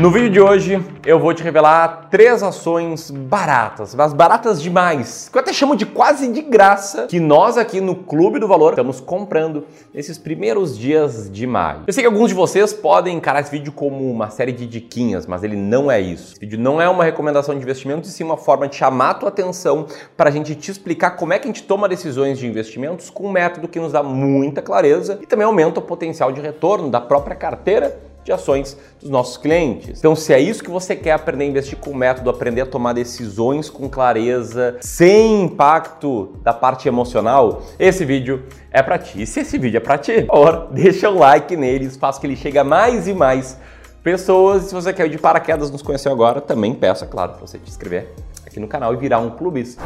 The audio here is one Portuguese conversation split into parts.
No vídeo de hoje eu vou te revelar três ações baratas, mas baratas demais, que eu até chamo de quase de graça, que nós aqui no Clube do Valor estamos comprando nesses primeiros dias de maio. Eu sei que alguns de vocês podem encarar esse vídeo como uma série de diquinhas, mas ele não é isso. Esse vídeo não é uma recomendação de investimento, e sim uma forma de chamar a tua atenção para a gente te explicar como é que a gente toma decisões de investimentos com um método que nos dá muita clareza e também aumenta o potencial de retorno da própria carteira de ações dos nossos clientes. Então, se é isso que você quer aprender a investir com método, aprender a tomar decisões com clareza, sem impacto da parte emocional, esse vídeo é para ti. E se esse vídeo é para ti, favor, deixa o like neles, faça que ele chegue a mais e mais pessoas. Se você quer ir de paraquedas nos conhecer agora, também peço, é claro, para você te inscrever aqui no canal e virar um clubista.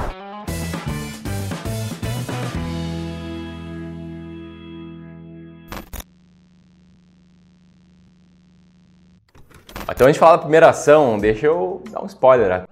Então, antes de falar da primeira ação, deixa eu dar um spoiler. A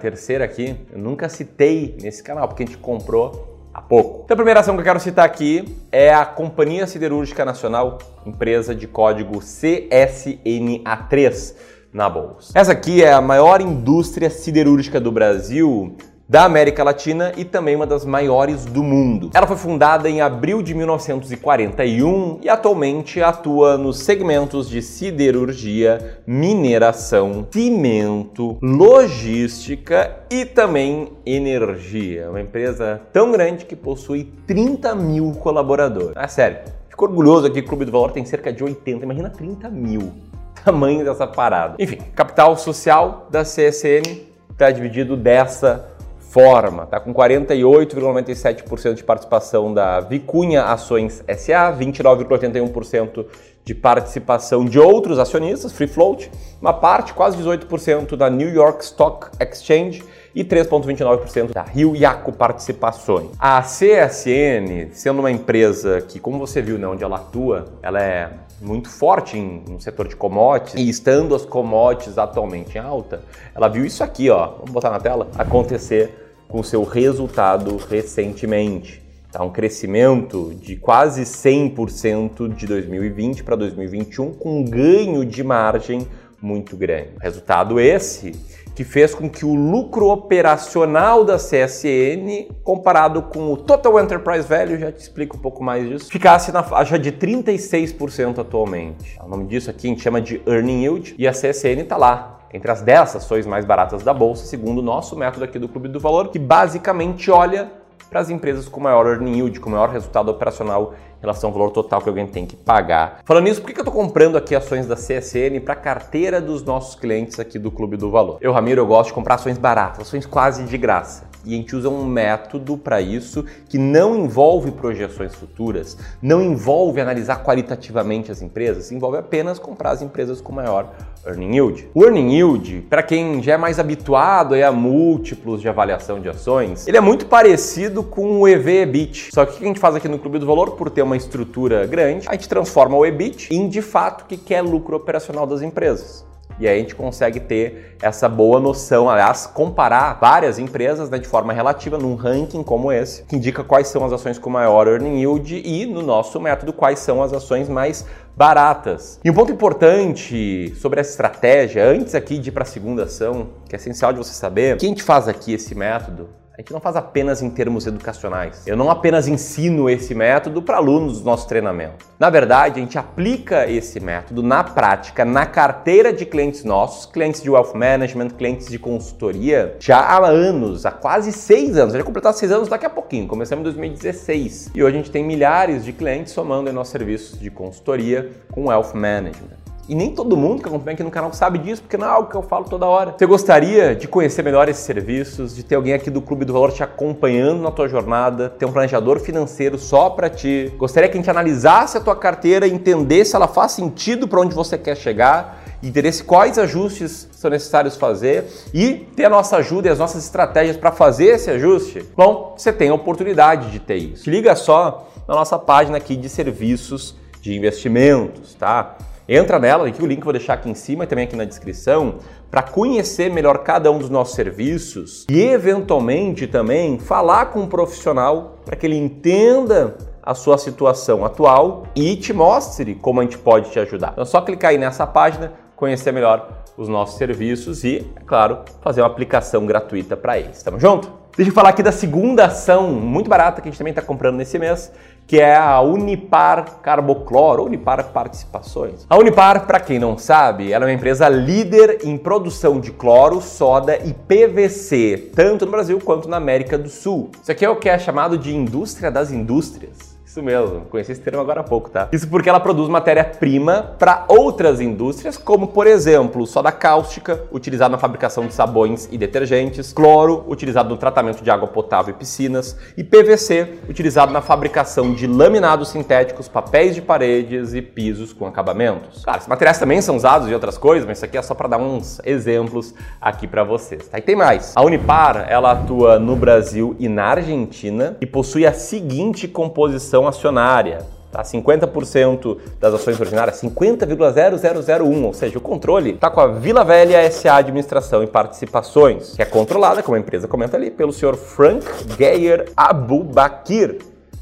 terceira aqui, eu nunca citei nesse canal, porque a gente comprou há pouco. Então, a primeira ação que eu quero citar aqui é a Companhia Siderúrgica Nacional, empresa de código CSNA3 na bolsa. Essa aqui é a maior indústria siderúrgica do Brasil da América Latina e também uma das maiores do mundo. Ela foi fundada em abril de 1941 e atualmente atua nos segmentos de siderurgia, mineração, cimento, logística e também energia. Uma empresa tão grande que possui 30 mil colaboradores. É sério, fico orgulhoso aqui o Clube do Valor tem cerca de 80, imagina 30 mil. Tamanho dessa parada. Enfim, capital social da CSN está dividido dessa forma, tá com 48,97% de participação da Vicunha Ações SA, 29,81% de participação de outros acionistas, free float, uma parte, quase 18% da New York Stock Exchange e 3,29% da Rio Yaco Participações. A CSN, sendo uma empresa que, como você viu, né, onde ela atua, ela é muito forte em, no setor de commodities e estando as commodities atualmente em alta, ela viu isso aqui, ó, vamos botar na tela, acontecer com seu resultado recentemente. Tá, um crescimento de quase 100% de 2020 para 2021, com um ganho de margem muito grande. Resultado esse que fez com que o lucro operacional da CSN, comparado com o Total Enterprise Value, já te explico um pouco mais disso, ficasse na faixa de 36% atualmente. O nome disso aqui a gente chama de Earning Yield e a CSN está lá, entre as 10 ações mais baratas da bolsa, segundo o nosso método aqui do Clube do Valor, que basicamente olha para as empresas com maior earning yield, com maior resultado operacional em relação ao valor total que alguém tem que pagar. Falando nisso, por que eu estou comprando aqui ações da CSN para a carteira dos nossos clientes aqui do Clube do Valor? Eu, Ramiro, eu gosto de comprar ações baratas, ações quase de graça. E a gente usa um método para isso que não envolve projeções futuras, não envolve analisar qualitativamente as empresas, envolve apenas comprar as empresas com maior earning yield. O earning yield, para quem já é mais habituado a múltiplos de avaliação de ações, ele é muito parecido com o EV/EBIT. Só que o que a gente faz aqui no Clube do Valor, por ter uma estrutura grande, a gente transforma o EBIT em de fato que quer lucro operacional das empresas. E aí a gente consegue ter essa boa noção, aliás, comparar várias empresas né, de forma relativa num ranking como esse, que indica quais são as ações com maior earning yield e, no nosso método, quais são as ações mais baratas. E um ponto importante sobre essa estratégia, antes aqui de ir para a segunda ação, que é essencial de você saber, que a gente faz aqui esse método a gente não faz apenas em termos educacionais. Eu não apenas ensino esse método para alunos do nosso treinamento. Na verdade, a gente aplica esse método na prática, na carteira de clientes nossos, clientes de wealth management, clientes de consultoria, já há anos, há quase seis anos. Já completar seis anos daqui a pouquinho. Começamos em 2016 e hoje a gente tem milhares de clientes somando em nossos serviços de consultoria com wealth management. E nem todo mundo que acompanha aqui no canal sabe disso, porque não é algo que eu falo toda hora. Você gostaria de conhecer melhor esses serviços, de ter alguém aqui do Clube do Valor te acompanhando na tua jornada, ter um planejador financeiro só para ti? Gostaria que a gente analisasse a tua carteira e entendesse se ela faz sentido para onde você quer chegar? entender quais ajustes são necessários fazer e ter a nossa ajuda e as nossas estratégias para fazer esse ajuste, bom, você tem a oportunidade de ter isso. Liga só na nossa página aqui de serviços de investimentos, tá? Entra nela, aqui o link eu vou deixar aqui em cima e também aqui na descrição, para conhecer melhor cada um dos nossos serviços e eventualmente também falar com um profissional para que ele entenda a sua situação atual e te mostre como a gente pode te ajudar. Então é só clicar aí nessa página, conhecer melhor os nossos serviços e, é claro, fazer uma aplicação gratuita para eles. Tamo junto? Deixa eu falar aqui da segunda ação muito barata que a gente também está comprando nesse mês, que é a Unipar Carbocloro, Unipar Participações. A Unipar, para quem não sabe, ela é uma empresa líder em produção de cloro, soda e PVC, tanto no Brasil quanto na América do Sul. Isso aqui é o que é chamado de indústria das indústrias. Isso mesmo, conheci esse termo agora há pouco, tá? Isso porque ela produz matéria-prima para outras indústrias, como por exemplo, soda cáustica, utilizada na fabricação de sabões e detergentes, cloro, utilizado no tratamento de água potável e piscinas, e PVC, utilizado na fabricação de laminados sintéticos, papéis de paredes e pisos com acabamentos. Claro, esses materiais também são usados em outras coisas, mas isso aqui é só para dar uns exemplos aqui para vocês. Tá? E tem mais. A Unipar, ela atua no Brasil e na Argentina e possui a seguinte composição acionária. Tá? 50% das ações ordinárias, 50,0001, ou seja, o controle está com a Vila Velha SA Administração e Participações, que é controlada, como a empresa comenta ali, pelo senhor Frank Geyer Abubakir,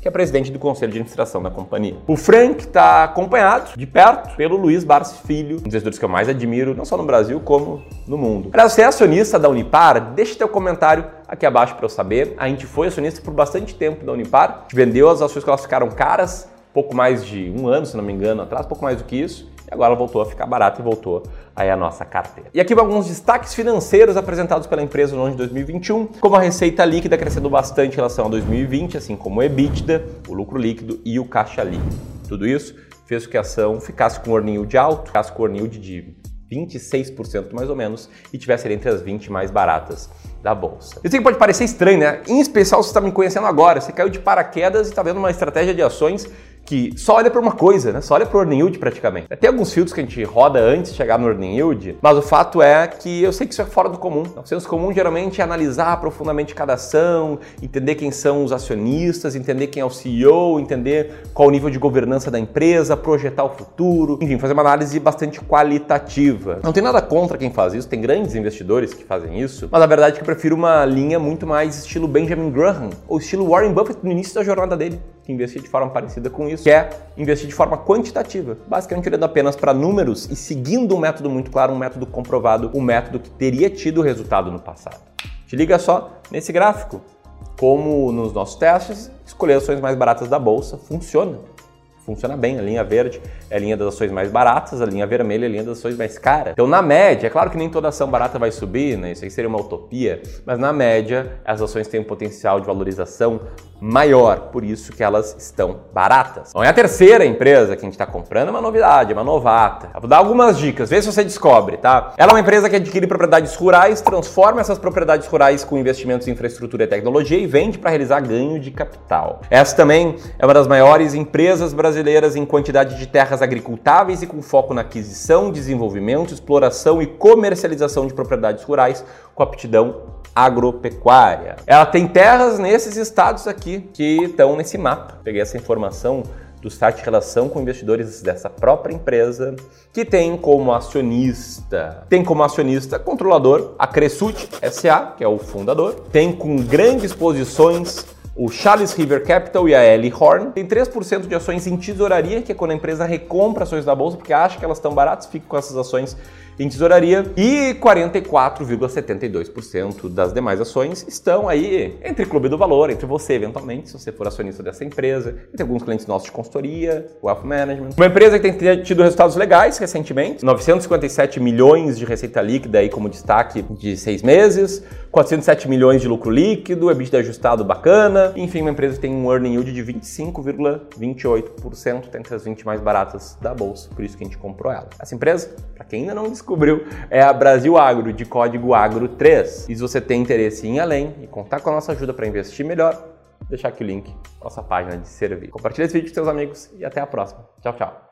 que é presidente do conselho de administração da companhia. O Frank está acompanhado de perto pelo Luiz Barsi Filho, um dos investidores que eu mais admiro, não só no Brasil, como no mundo. Aliás, você é acionista da Unipar? Deixe teu comentário aqui abaixo para eu saber. A gente foi acionista por bastante tempo da Unipar, vendeu as ações que elas ficaram caras, pouco mais de um ano, se não me engano, atrás, pouco mais do que isso. E agora voltou a ficar barata e voltou aí a nossa carteira. E aqui alguns destaques financeiros apresentados pela empresa no ano de 2021, como a receita líquida crescendo bastante em relação a 2020, assim como o EBITDA, o lucro líquido e o caixa líquido. Tudo isso fez com que a ação ficasse com um earning yield alto, ficasse com earning yield de 26% mais ou menos, e tivesse entre as 20 mais baratas da bolsa. Sei que pode parecer estranho, né? Em especial se você está me conhecendo agora, você caiu de paraquedas e está vendo uma estratégia de ações que só olha para uma coisa, né? Só olha para o earning yield praticamente. Tem alguns filtros que a gente roda antes de chegar no earning yield, mas o fato é que eu sei que isso é fora do comum. O senso comum geralmente é analisar profundamente cada ação, entender quem são os acionistas, entender quem é o CEO, entender qual o nível de governança da empresa, projetar o futuro, enfim, fazer uma análise bastante qualitativa. Não tem nada contra quem faz isso, tem grandes investidores que fazem isso, mas a verdade é que eu prefiro uma linha muito mais estilo Benjamin Graham ou estilo Warren Buffett no início da jornada dele, que investia de forma parecida com isso isso, que é investir de forma quantitativa, basicamente olhando apenas para números e seguindo um método muito claro, um método comprovado, um método que teria tido resultado no passado. Te liga só nesse gráfico, como nos nossos testes, escolher ações mais baratas da bolsa funciona funciona bem. A linha verde é a linha das ações mais baratas, a linha vermelha é a linha das ações mais caras. Então, na média, é claro que nem toda ação barata vai subir, né? Isso aí seria uma utopia, mas na média, as ações têm um potencial de valorização maior, por isso que elas estão baratas. Então, é a terceira empresa que a gente está comprando, é uma novidade, é uma novata. Eu vou dar algumas dicas, vê se você descobre, tá? Ela é uma empresa que adquire propriedades rurais, transforma essas propriedades rurais com investimentos em infraestrutura e tecnologia e vende para realizar ganho de capital. Essa também é uma das maiores empresas brasileiras em quantidade de terras agricultáveis e com foco na aquisição, desenvolvimento, exploração e comercialização de propriedades rurais com aptidão agropecuária. Ela tem terras nesses estados aqui que estão nesse mapa. Peguei essa informação do site Relação com Investidores dessa própria empresa, que tem como acionista, tem como acionista controlador a Cresut SA, que é o fundador, tem com grandes posições o Charles River Capital e a Ellie Horn. Tem 3% de ações em tesouraria, que é quando a empresa recompra ações da bolsa porque acha que elas estão baratas, fica com essas ações em tesouraria e 44,72% das demais ações estão aí entre Clube do Valor, entre você eventualmente, se você for acionista dessa empresa, e tem alguns clientes nossos de consultoria, wealth management. Uma empresa que tem tido resultados legais recentemente, 957 milhões de receita líquida aí como destaque de seis meses, 407 milhões de lucro líquido, EBITDA ajustado bacana, enfim, uma empresa que tem um earning yield de 25,28%, entre as 20 mais baratas da bolsa, por isso que a gente comprou ela. Essa empresa, para quem ainda não é a Brasil Agro, de código AGRO3. E se você tem interesse em ir além e contar com a nossa ajuda para investir melhor, deixar aqui o link, nossa página de serviço. Compartilhe esse vídeo com seus amigos e até a próxima. Tchau, tchau.